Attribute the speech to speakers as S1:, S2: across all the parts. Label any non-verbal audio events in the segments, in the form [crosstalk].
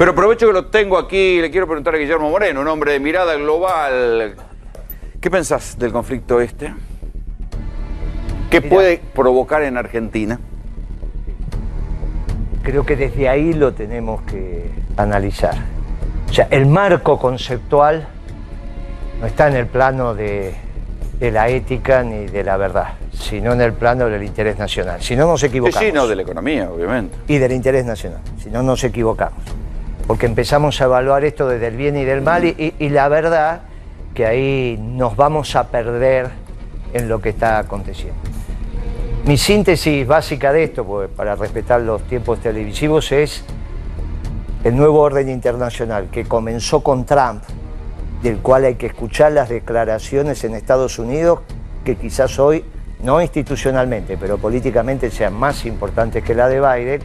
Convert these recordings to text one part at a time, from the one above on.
S1: Pero aprovecho que lo tengo aquí, le quiero preguntar a Guillermo Moreno, un hombre de mirada global. ¿Qué pensás del conflicto este? ¿Qué puede provocar en Argentina?
S2: Creo que desde ahí lo tenemos que analizar. O sea, el marco conceptual no está en el plano de, de la ética ni de la verdad, sino en el plano del interés nacional. Si no nos equivocamos.
S1: Sí, no, de la economía, obviamente.
S2: Y del interés nacional, si no nos equivocamos. Porque empezamos a evaluar esto desde el bien y del mal y, la verdad que ahí nos vamos a perder en lo que está aconteciendo. Mi síntesis básica de esto, porque para respetar los tiempos televisivos, es el nuevo orden internacional que comenzó con Trump, del cual hay que escuchar las declaraciones en Estados Unidos, que quizás hoy, no institucionalmente, pero políticamente sean más importantes que la de Biden.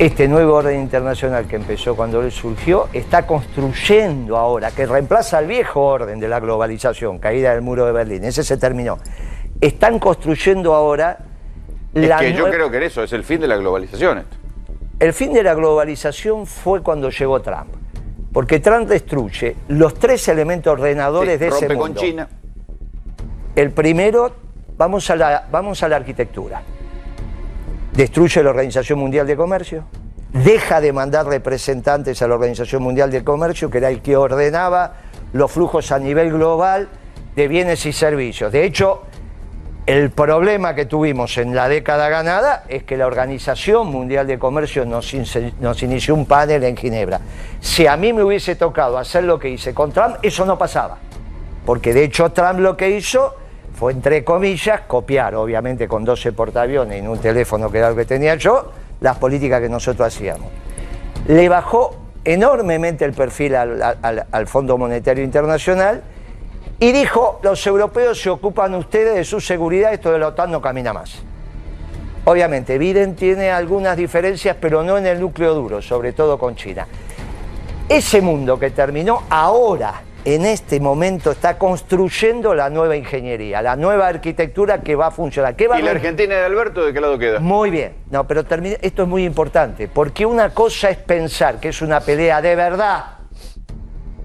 S2: Este nuevo orden internacional que empezó cuando él surgió está construyendo ahora, que reemplaza al viejo orden de la globalización, caída del muro de Berlín, ese se terminó. Están construyendo ahora
S1: Es
S2: la
S1: que yo creo que eso es el fin de la globalización. esto.
S2: El fin de la globalización fue cuando llegó Trump. Porque Trump destruye los tres elementos ordenadores
S1: Sí,
S2: de ese
S1: rompe
S2: mundo.
S1: con China.
S2: El primero, vamos a, la, vamos a la arquitectura. Destruye la Organización Mundial de Comercio, deja de mandar representantes a la Organización Mundial de Comercio, que era el que ordenaba los flujos a nivel global de bienes y servicios. De hecho, el problema que tuvimos en la década ganada es que la Organización Mundial de Comercio nos, inició un panel en Ginebra. Si a mí me hubiese tocado hacer lo que hice con Trump, eso no pasaba. Porque de hecho Trump lo que hizo fue, entre comillas, copiar, obviamente con 12 portaaviones y un teléfono que era lo que tenía yo, las políticas que nosotros hacíamos. Le bajó enormemente el perfil al, al- al Fondo Monetario Internacional y dijo, los europeos se ocupan ustedes de su seguridad, esto de la OTAN no camina más. Obviamente, Biden tiene algunas diferencias, pero no en el núcleo duro, sobre todo con China. Ese mundo que terminó ahora, en este momento, está construyendo la nueva ingeniería, la nueva arquitectura que va a funcionar. ¿Qué va
S1: ¿Y
S2: a
S1: la Argentina de Alberto de qué lado queda?
S2: muy bien, no, pero termine- esto es muy importante, porque una cosa es pensar que es una pelea de verdad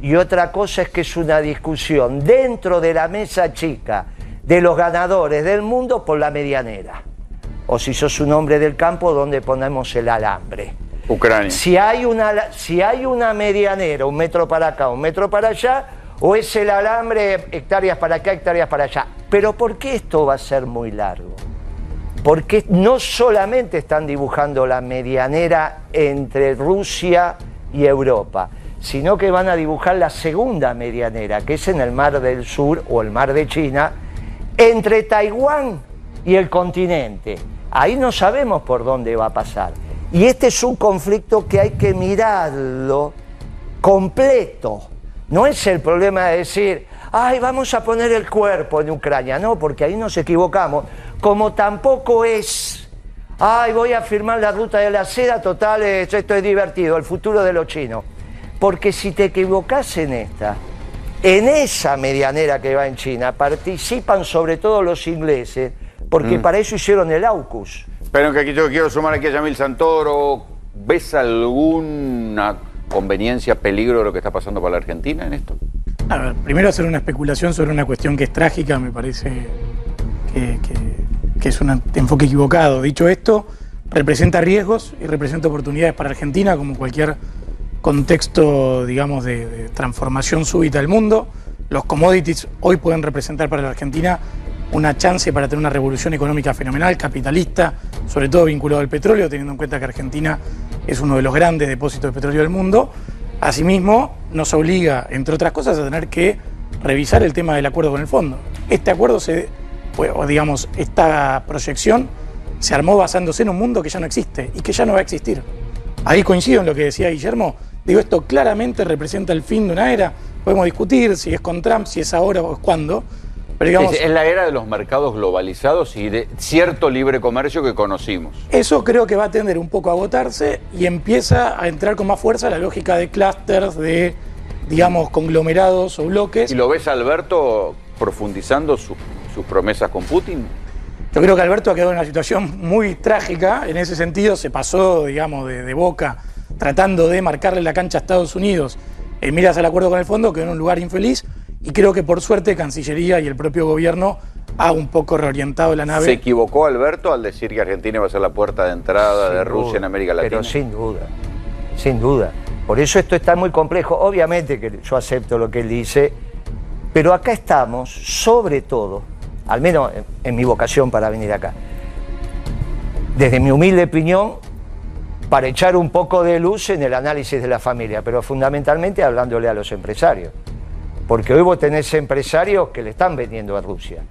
S2: y otra cosa es que es una discusión dentro de la mesa chica de los ganadores del mundo por la medianera. O si sos un hombre del campo, donde ponemos el alambre. Si hay una, si hay una medianera, un metro para acá, un metro para allá, o es el alambre hectáreas para acá, hectáreas para allá. Pero ¿por qué esto va a ser muy largo? Porque no solamente están dibujando la medianera entre Rusia y Europa, sino que van a dibujar la segunda medianera, que es en el Mar del Sur o el Mar de China, entre Taiwán y el continente. Ahí no sabemos por dónde va a pasar. Y este es un conflicto que hay que mirarlo completo. No es el problema de decir, ay, vamos a poner el cuerpo en Ucrania. No, porque ahí nos equivocamos. Como tampoco es, ay, voy a firmar la ruta de la seda, total, esto es divertido, el futuro de los chinos. Porque si te equivocas en esta, en esa medianera que va en China, participan sobre todo los ingleses, porque para eso hicieron el AUKUS.
S1: Pero que aquí yo quiero sumar aquí a Yamil Santoro. ¿Ves alguna conveniencia, peligro de lo que está pasando para la Argentina en esto?
S3: A ver, primero hacer una especulación sobre una cuestión que es trágica, me parece que, es un enfoque equivocado. Dicho esto, representa riesgos y representa oportunidades para Argentina, como cualquier contexto, digamos, de, de transformación súbita del mundo. Los commodities hoy pueden representar para la Argentina una chance para tener una revolución económica fenomenal, capitalista, sobre todo vinculado al petróleo, teniendo en cuenta que Argentina es uno de los grandes depósitos de petróleo del mundo. Asimismo, nos obliga, entre otras cosas, a tener que revisar el tema del acuerdo con el fondo. Este acuerdo, se, o digamos, esta proyección se armó basándose en un mundo que ya no existe y que ya no va a existir. Ahí coincido en lo que decía Guillermo. Digo, esto claramente representa el fin de una era. Podemos discutir si es con Trump, si es ahora o es cuándo. Pero digamos,
S1: Es, es la era de los mercados globalizados y de cierto libre comercio que conocimos.
S3: Eso creo que va a tender un poco a agotarse y empieza a entrar con más fuerza la lógica de clústeres, de, digamos, conglomerados o bloques.
S1: ¿Y lo ves, Alberto, profundizando su- sus promesas con Putin?
S3: Yo creo que Alberto ha quedado en una situación muy trágica. En ese sentido, se pasó, digamos, de, de boca tratando de marcarle la cancha a Estados Unidos en miras al acuerdo con el fondo, quedó en un lugar infeliz y creo que por suerte Cancillería y el propio gobierno ha un poco reorientado la nave.
S1: ¿Se equivocó Alberto al decir que Argentina va a ser la puerta de entrada de Rusia en América Latina?
S2: Pero sin duda, sin duda. Por eso esto está muy complejo. Obviamente que yo acepto lo que él dice, pero acá estamos, sobre todo, al menos en, en mi vocación para venir acá, desde mi humilde opinión, para echar un poco de luz en el análisis de la familia, pero fundamentalmente hablándole a los empresarios. Porque hoy vos tenés empresarios que le están vendiendo a Rusia.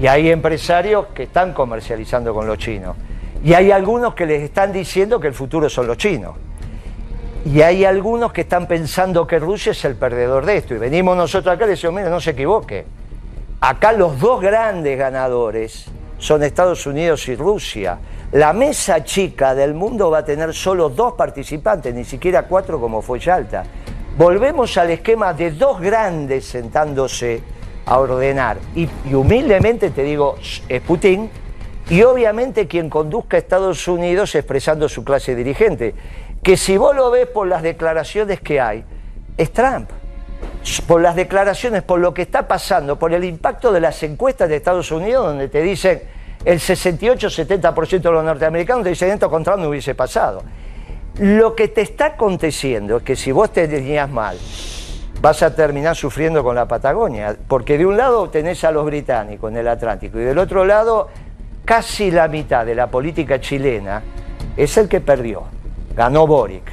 S2: Y hay empresarios que están comercializando con los chinos. Y hay algunos que les están diciendo que el futuro son los chinos. Y hay algunos que están pensando que Rusia es el perdedor de esto. Y venimos nosotros acá y decimos, mira, no se equivoque. Acá los dos grandes ganadores son Estados Unidos y Rusia. La mesa chica del mundo va a tener solo dos participantes, ni siquiera cuatro como fue Yalta. Volvemos al esquema de dos grandes sentándose a ordenar. Y, humildemente te digo, es Putin y obviamente quien conduzca a Estados Unidos expresando su clase dirigente. Que si vos lo ves por las declaraciones que hay, es Trump. Por las declaraciones, por lo que está pasando, por el impacto de las encuestas de Estados Unidos, donde te dicen el 68-70% de los norteamericanos te dicen esto con Trump no hubiese pasado. Lo que te está aconteciendo es que si vos te tenías mal, vas a terminar sufriendo con la Patagonia, porque de un lado tenés a los británicos en el Atlántico y del otro lado casi la mitad de la política chilena es el que perdió, ganó Boric,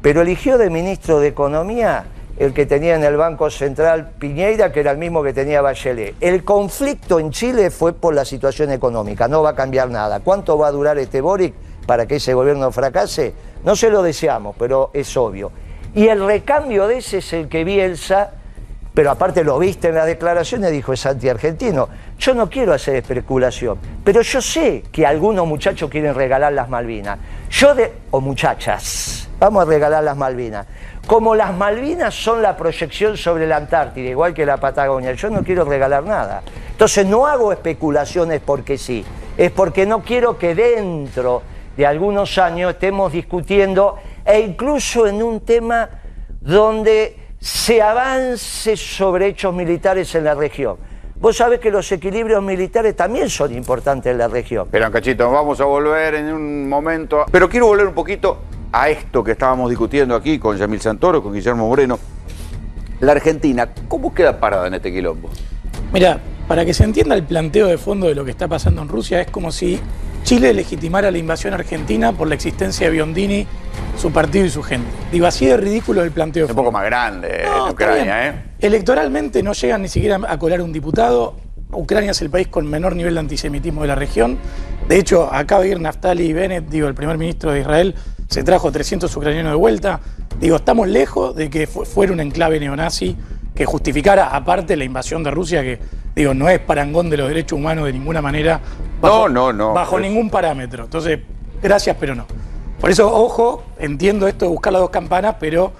S2: pero eligió de ministro de Economía el que tenía en el Banco Central Piñeira, que era el mismo que tenía Bachelet. El conflicto en Chile fue por la situación económica, no va a cambiar nada. ¿Cuánto va a durar este Boric para que ese gobierno fracase? No se lo deseamos, pero es obvio. Y el recambio de ese es el que Bielsa, pero aparte lo viste en las declaraciones, dijo es anti-argentino. Yo no quiero hacer especulación, pero yo sé que algunos muchachos quieren regalar las Malvinas. Yo de, o muchachas, vamos a regalar las Malvinas. Como las Malvinas son la proyección sobre la Antártida, igual que la Patagonia, yo no quiero regalar nada. Entonces no hago especulaciones porque sí, es porque no quiero que dentro de algunos años estemos discutiendo e incluso en un tema donde se avance sobre hechos militares en la región. Vos sabés que los equilibrios militares también son importantes en la región.
S1: Pero, Cachito, vamos a volver en un momento. Pero quiero volver un poquito a esto que estábamos discutiendo aquí con Yamil Santoro, con Guillermo Moreno. La Argentina, ¿cómo queda parada en este quilombo?
S3: Mira, para que se entienda el planteo de fondo de lo que está pasando en Rusia, es como si Chile legitimara la invasión argentina por la existencia de Biondini, su partido y su gente. Digo, así de ridículo el planteo.
S1: Es un poco más grande
S3: No,
S1: Ucrania. ¿eh?
S3: Electoralmente no llegan ni siquiera a colar un diputado. Ucrania es el país con menor nivel de antisemitismo de la región. De hecho, acaba de ir Naftali Bennett, digo, el primer ministro de Israel, se trajo 300 ucranianos de vuelta. Digo, estamos lejos de que fu- fuera un enclave neonazi que justificara, aparte, la invasión de Rusia, que, digo, no es parangón de los derechos humanos de ninguna manera.
S1: No, no, no,
S3: Bajo
S1: pues.
S3: ningún parámetro. Entonces, gracias, pero no. Por eso, ojo, entiendo esto de buscar las dos campanas, pero,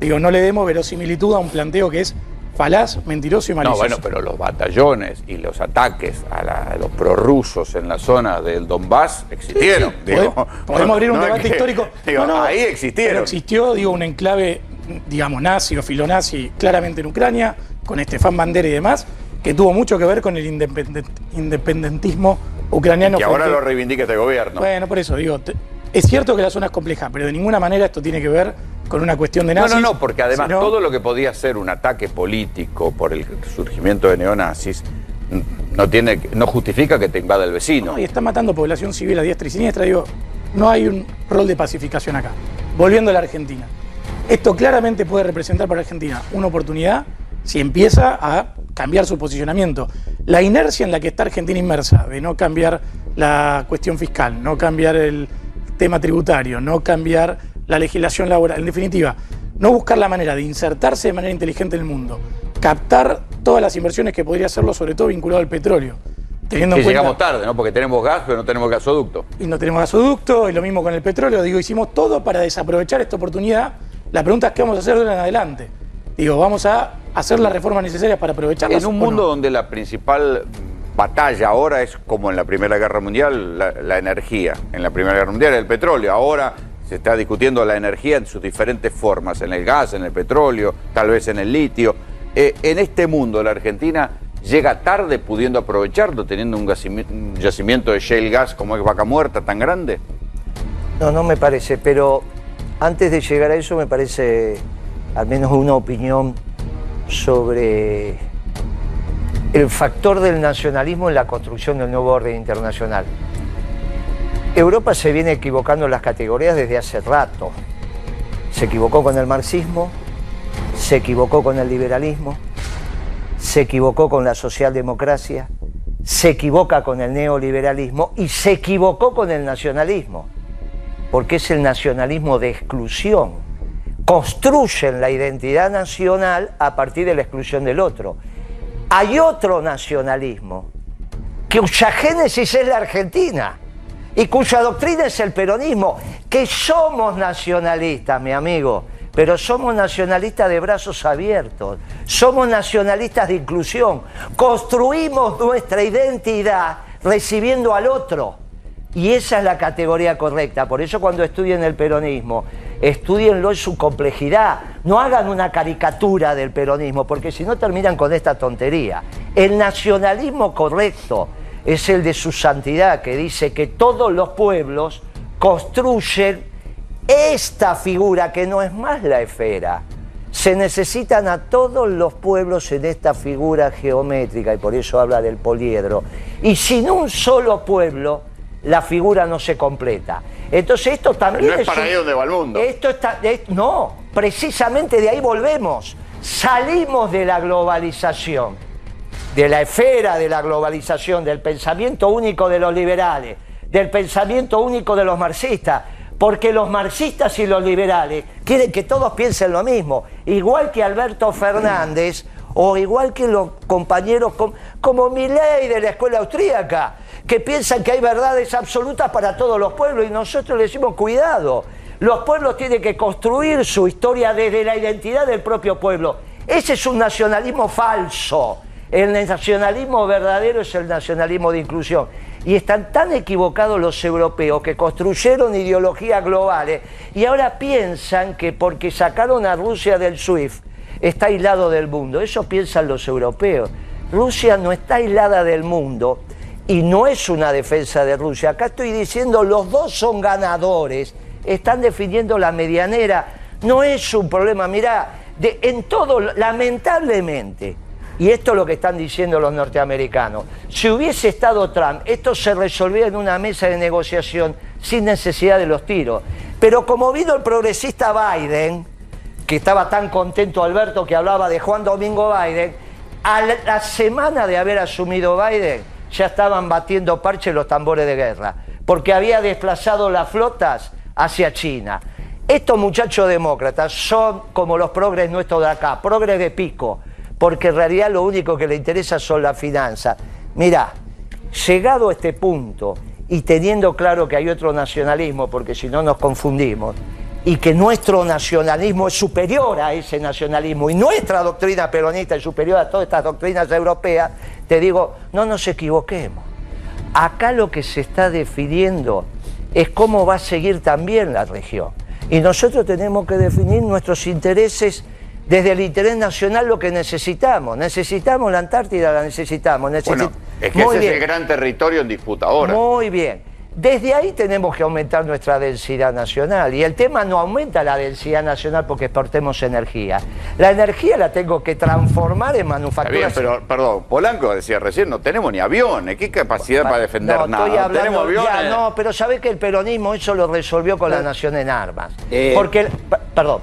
S3: digo, no le demos verosimilitud a un planteo que es falaz, mentiroso y
S1: No,
S3: malicioso.
S1: bueno, pero los batallones y los ataques a, la- a los prorrusos en la zona del Donbass existieron.
S3: Sí,
S1: digo.
S3: pode- podemos abrir un [laughs]
S1: No
S3: debate
S1: que-
S3: histórico.
S1: digo,
S3: No, no,
S1: ahí
S3: Pero
S1: existieron.
S3: existió, digo, un enclave, digamos, nazi o filonazi claramente en Ucrania, con Estefan Bandera y demás, que tuvo mucho que ver con el independen- independentismo ucraniano.
S1: que ahora
S3: frente-
S1: lo reivindica este gobierno.
S3: Bueno, por eso digo, te- es cierto que la zona es compleja, pero de ninguna manera esto tiene que ver con una cuestión de
S1: No,
S3: nazis.
S1: no, no, porque además
S3: sino-
S1: todo lo que podía ser un ataque político por el surgimiento de neonazis no tiene, no justifica que te invada el vecino.
S3: No, y está matando población civil a diestra y siniestra. Digo, no hay un rol de pacificación acá. Volviendo a la Argentina. Esto claramente puede representar para Argentina una oportunidad si empieza a cambiar su posicionamiento. La inercia en la que está Argentina inmersa, de no cambiar la cuestión fiscal, no cambiar el tema tributario, no cambiar la legislación laboral, en definitiva, no buscar la manera de insertarse de manera inteligente en el mundo, captar todas las inversiones que podría hacerlo, sobre todo vinculado al petróleo. Teniendo
S1: Que
S3: en cuenta-
S1: llegamos tarde, ¿no? Porque tenemos gas, pero no tenemos gasoducto.
S3: y no tenemos gasoducto, y lo mismo con el petróleo. Digo, hicimos todo para desaprovechar esta oportunidad. La pregunta es qué vamos a hacer de ahora en adelante. Digo, vamos a hacer las reformas necesarias para aprovecharlas.
S1: En un mundo
S3: no?
S1: donde la principal batalla ahora es como en la Primera Guerra Mundial, la, la energía. En la Primera Guerra Mundial el petróleo, ahora se está discutiendo la energía en sus diferentes formas, en el gas, en el petróleo, tal vez en el litio. Eh, en este mundo, la Argentina llega tarde pudiendo aprovecharlo, teniendo un, un yacimiento de shale gas como es Vaca Muerta tan grande.
S2: No, no me parece, pero antes de llegar a eso me parece al menos una opinión sobre el factor del nacionalismo en la construcción del nuevo orden internacional. Europa se viene equivocando en las categorías desde hace rato. Se equivocó con el marxismo, se equivocó con el liberalismo, se equivocó con la socialdemocracia, se equivoca con el neoliberalismo y se equivocó con el nacionalismo, porque es el nacionalismo de exclusión. Construyen la identidad nacional a partir de la exclusión del otro. Hay otro nacionalismo, cuya génesis es la Argentina y cuya doctrina es el peronismo, que somos nacionalistas, mi amigo, pero somos nacionalistas de brazos abiertos, somos nacionalistas de inclusión, construimos nuestra identidad recibiendo al otro. Y esa es la categoría correcta. Por eso cuando estudien el peronismo, estudienlo en su complejidad. No hagan una caricatura del peronismo, porque si no terminan con esta tontería. El nacionalismo correcto es el de su santidad, que dice que todos los pueblos construyen esta figura, que no es más la esfera. Se necesitan a todos los pueblos en esta figura geométrica, y por eso habla del poliedro. Y sin un solo pueblo, la figura no se completa. Entonces esto también
S1: no es, para ahí donde va el mundo.
S2: Esto está, no, precisamente de ahí volvemos. Salimos de la globalización, de la esfera de la globalización, del pensamiento único de los liberales, del pensamiento único de los marxistas, porque los marxistas y los liberales quieren que todos piensen lo mismo, igual que Alberto Fernández o igual que los compañeros como, como Milei de la escuela austríaca que piensan que hay verdades absolutas para todos los pueblos y nosotros le decimos cuidado. Los pueblos tienen que construir su historia desde la identidad del propio pueblo. Ese es un nacionalismo falso. El nacionalismo verdadero es el nacionalismo de inclusión. Y están tan equivocados los europeos que construyeron ideologías globales y ahora piensan que porque sacaron a Rusia del SWIFT está aislado del mundo. Eso piensan los europeos. Rusia no está aislada del mundo y no es una defensa de Rusia. Acá estoy diciendo los dos son ganadores, están definiendo la medianera. No es un problema, mirá, en todo, lamentablemente, y esto es lo que están diciendo los norteamericanos, si hubiese estado Trump, esto se resolvía en una mesa de negociación sin necesidad de los tiros. Pero como vino el progresista Biden, que estaba tan contento Alberto que hablaba de Juan Domingo Biden, a la semana de haber asumido Biden, ya estaban batiendo parche los tambores de guerra, porque había desplazado las flotas hacia China. Estos muchachos demócratas son como los progres nuestros de acá, progres de pico, porque en realidad lo único que les interesa son las finanzas. Mirá, llegado a este punto y teniendo claro que hay otro nacionalismo, porque si no nos confundimos, y que nuestro nacionalismo es superior a ese nacionalismo y nuestra doctrina peronista es superior a todas estas doctrinas europeas, te digo, no nos equivoquemos. Acá lo que se está definiendo es cómo va a seguir también la región. Y nosotros tenemos que definir nuestros intereses desde el interés nacional lo que necesitamos. Necesitamos la Antártida, la necesitamos.
S1: bueno, es que ese es el gran territorio en disputa ahora.
S2: Muy bien. Desde ahí tenemos que aumentar nuestra densidad nacional. Y el tema no aumenta la densidad nacional porque exportemos energía. La energía la tengo que transformar en manufactura.
S1: pero perdón, Polanco decía recién, no tenemos ni aviones. ¿Qué capacidad para defender
S2: no,
S1: nada?
S2: Estoy hablando, aviones? no, pero sabés que el peronismo eso lo resolvió con la nación en armas. Eh, porque, perdón,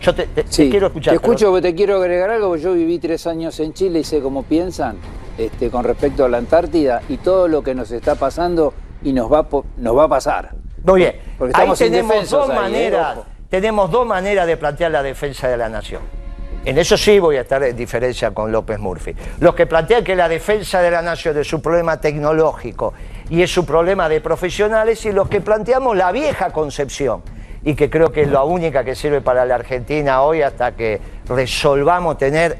S2: yo te, quiero escuchar.
S4: Te escucho, porque te quiero agregar algo, porque yo viví tres años en Chile y sé cómo piensan este, con respecto a la Antártida y todo lo que nos está pasando y nos va, nos va a pasar.
S2: Muy bien, Porque ahí tenemos dos, ¿eh? maneras, tenemos dos maneras de plantear la defensa de la nación. En eso sí voy a estar en diferencia con López Murphy. Los que plantean que la defensa de la nación es su problema tecnológico y es su problema de profesionales y los que planteamos la vieja concepción y que creo que es la única que sirve para la Argentina hoy hasta que resolvamos tener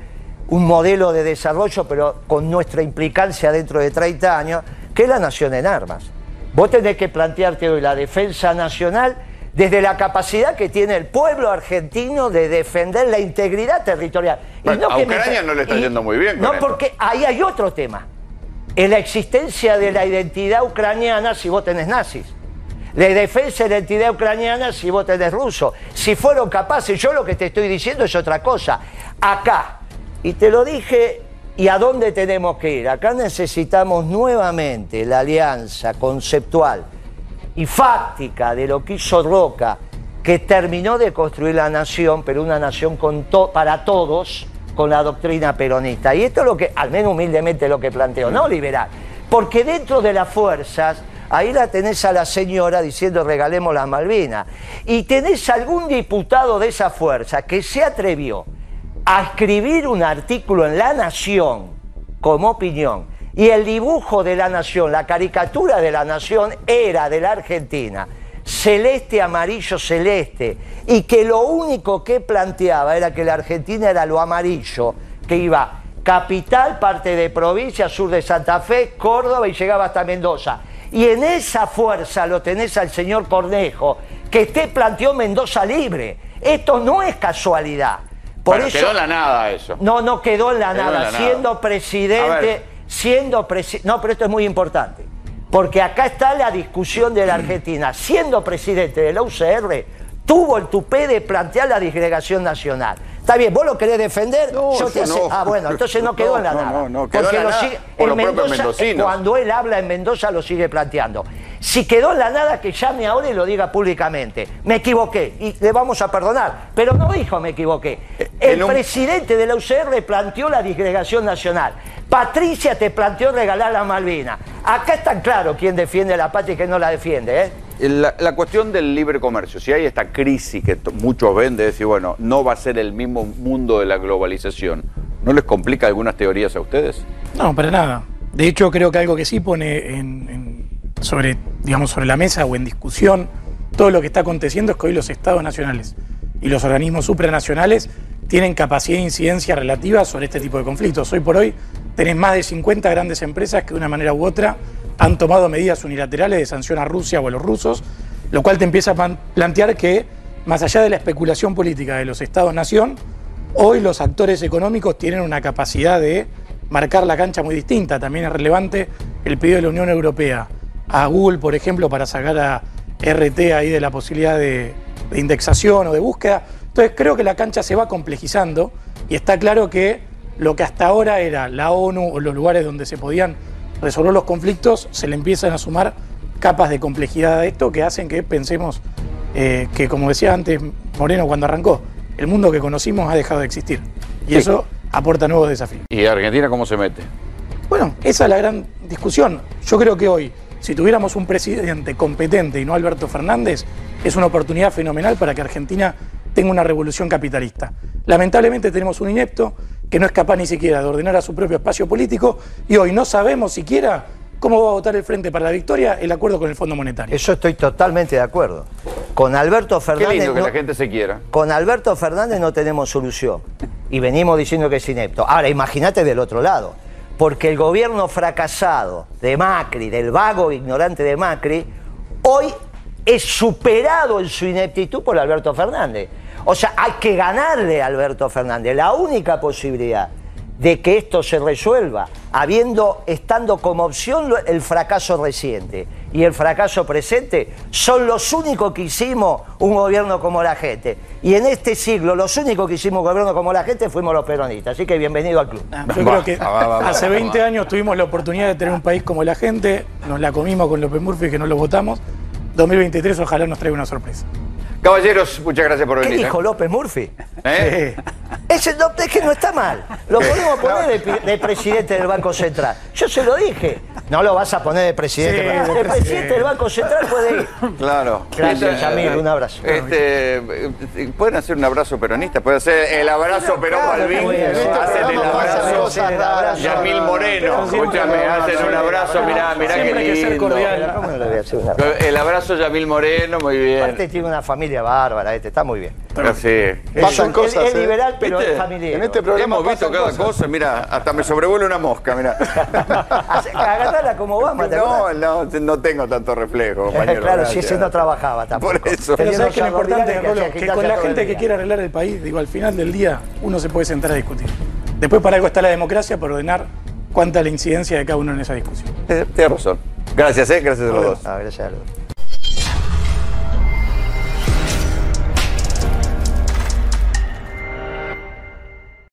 S2: un modelo de desarrollo pero con nuestra implicancia dentro de 30 años, que es la nación en armas. Vos tenés que plantearte hoy la defensa nacional desde la capacidad que tiene el pueblo argentino de defender la integridad territorial. Y
S1: a
S2: que me-
S1: Ucrania no le está
S2: y-
S1: yendo muy bien con
S2: No,
S1: esto.
S2: porque ahí hay otro tema. En la existencia de la identidad ucraniana si vos tenés nazis. La defensa de la identidad ucraniana si vos tenés ruso. Si fueron capaces, yo lo que te estoy diciendo es otra cosa. Acá, y te lo dije, ¿y a dónde tenemos que ir? Acá necesitamos nuevamente la alianza conceptual y fáctica de lo que hizo Roca, que terminó de construir la nación, pero una nación con to- para todos, con la doctrina peronista. Y esto es lo que, al menos humildemente, lo que planteo, no liberal. Porque dentro de las fuerzas, ahí la tenés a la señora diciendo regalemos las Malvinas. Y tenés algún diputado de esa fuerza que se atrevió a escribir un artículo en La Nación como opinión. Y el dibujo de la nación, la caricatura de la nación era de la Argentina, celeste, amarillo, celeste, y que lo único que planteaba era que la Argentina era lo amarillo, que iba capital, parte de provincia, sur de Santa Fe, Córdoba y llegaba hasta Mendoza. Y en esa fuerza lo tenés al señor Cornejo, que te planteó Mendoza libre. Esto no es casualidad. Por
S1: Bueno,
S2: eso,
S1: quedó en la nada eso.
S2: no, no quedó en la
S1: Quedó en
S2: nada.
S1: la.
S2: Siendo presidente, siendo presidente. No, pero esto es muy importante. Porque acá está la discusión de la Argentina. Siendo presidente de la UCR, tuvo el tupé de plantear la disgregación nacional. Está bien, vos lo querés defender,
S1: No,
S2: yo te hace-
S1: no.
S2: Ah, bueno, entonces no quedó
S1: No,
S2: en la [laughs] nada.
S1: no, no, quedó
S2: Porque
S1: en la
S2: lo
S1: nada
S2: sigue-
S1: por
S2: Mendoza, cuando él habla en Mendoza lo sigue planteando. Si quedó en la nada, que llame ahora y lo diga públicamente. Me equivoqué y le vamos a perdonar. Pero no dijo me equivoqué. El
S1: en un-
S2: presidente de la UCR planteó la disgregación nacional. Patricia te planteó regalar la Malvinas. Acá está claro quién defiende la patria y quién no la defiende. ¿eh?
S1: La, la cuestión del libre comercio, si hay esta crisis que muchos ven de decir, bueno, no va a ser el mismo mundo de la globalización, ¿no les complica algunas teorías a ustedes?
S3: No, para nada. De hecho, creo que algo que sí pone en- en- sobre, digamos, sobre la mesa o en discusión todo lo que está aconteciendo es que hoy los estados nacionales y los organismos supranacionales tienen capacidad de incidencia relativa sobre este tipo de conflictos. Hoy por hoy tenés más de 50 grandes empresas que de una manera u otra han tomado medidas unilaterales de sanción a Rusia o a los rusos, lo cual te empieza a plantear que, más allá de la especulación política de los estados-nación, Hoy los actores económicos tienen una capacidad de marcar la cancha muy distinta. También es relevante el pedido de la Unión Europea a Google, por ejemplo, para sacar a RT ahí de la posibilidad de, de indexación o de búsqueda. Entonces creo que la cancha se va complejizando y está claro que lo que hasta ahora era la ONU o los lugares donde se podían resolver los conflictos, se le empiezan a sumar capas de complejidad a esto que hacen que pensemos eh, que, como decía antes Moreno cuando arrancó, el mundo que conocimos ha dejado de existir. Y
S1: Sí.
S3: eso aporta nuevos desafíos.
S1: ¿Y Argentina cómo se mete?
S3: Bueno, esa es la gran discusión. Yo creo que hoy, si tuviéramos un presidente competente y no Alberto Fernández, es una oportunidad fenomenal para que Argentina tenga una revolución capitalista. Lamentablemente tenemos un inepto que no es capaz ni siquiera de ordenar a su propio espacio político y hoy no sabemos siquiera cómo va a votar el Frente para la Victoria el acuerdo con el Fondo Monetario.
S2: Eso estoy totalmente de acuerdo. Con Alberto
S1: Qué
S2: Fernández.
S1: lindo que
S2: no-
S1: la gente se quiera.
S2: Con Alberto Fernández no tenemos solución. Y venimos diciendo que es inepto. Ahora, imagínate del otro lado. Porque el gobierno fracasado de Macri, del vago ignorante de Macri, hoy es superado en su ineptitud por Alberto Fernández. O sea, hay que ganarle a Alberto Fernández. La única posibilidad de que esto se resuelva, habiendo, estando como opción el fracaso reciente y el fracaso presente, son los únicos que hicimos un gobierno como la gente. Y en este siglo, los únicos que hicimos un gobierno como la gente fuimos los peronistas. Así que bienvenido al club.
S3: Ah, Yo creo que hace
S1: va,
S3: 20
S1: va.
S3: años tuvimos la oportunidad de tener un país como la gente, nos la comimos con López Murphy que no lo votamos. 2023 ojalá nos traiga una sorpresa.
S1: Caballeros, muchas gracias por
S2: ¿Qué
S1: venir.
S2: dijo
S1: ¿eh?
S2: López Murphy?
S1: ¿Eh?
S2: Ese no, es que no está mal. Lo podemos poner de, presidente del Banco Central. Yo se lo dije. No lo vas a poner de presidente.
S3: Sí,
S2: de
S3: de
S2: presidente
S3: presidente.
S2: del Banco Central puede ir.
S1: Claro.
S2: Gracias, Yamil,
S1: eh,
S2: un abrazo.
S1: Este, eh, ¿Pueden hacer un abrazo peronista? ¿Pueden hacer el abrazo Perón Balvin? Hacen el abrazo.
S2: El.
S1: Yamil Moreno, escúchame, hacen un abrazo, mirá, mirá qué
S3: que ser
S1: lindo. El abrazo Yamil Moreno, muy bien.
S2: Aparte tiene una familia familia bárbara, este, está muy bien. Es,
S5: Pasan
S2: un-
S5: cosas,
S2: es- es
S5: ¿eh?
S2: liberal, pero
S1: ¿Viste?
S2: es familiar.
S5: En este programa
S1: Hemos visto cada
S5: cosas.
S1: cosa, mira, hasta me sobrevuela una mosca, mira. [laughs]
S2: Agatala como Obama, ¿te
S1: No, no, no tengo tanto reflejo, [laughs] compañero.
S2: claro, si
S1: gracias.
S2: ese no trabajaba tampoco.
S1: Por eso.
S3: Pero sabes que lo importante,
S2: que
S3: Rolo, que con la gente que quiere arreglar el país, digo, al final del día uno se puede sentar a discutir. Después para algo está la democracia, para ordenar cuánta la incidencia de cada uno en esa discusión.
S1: Eh, Tienes razón. Gracias, eh, gracias a los dos.
S2: Ah, gracias a los dos.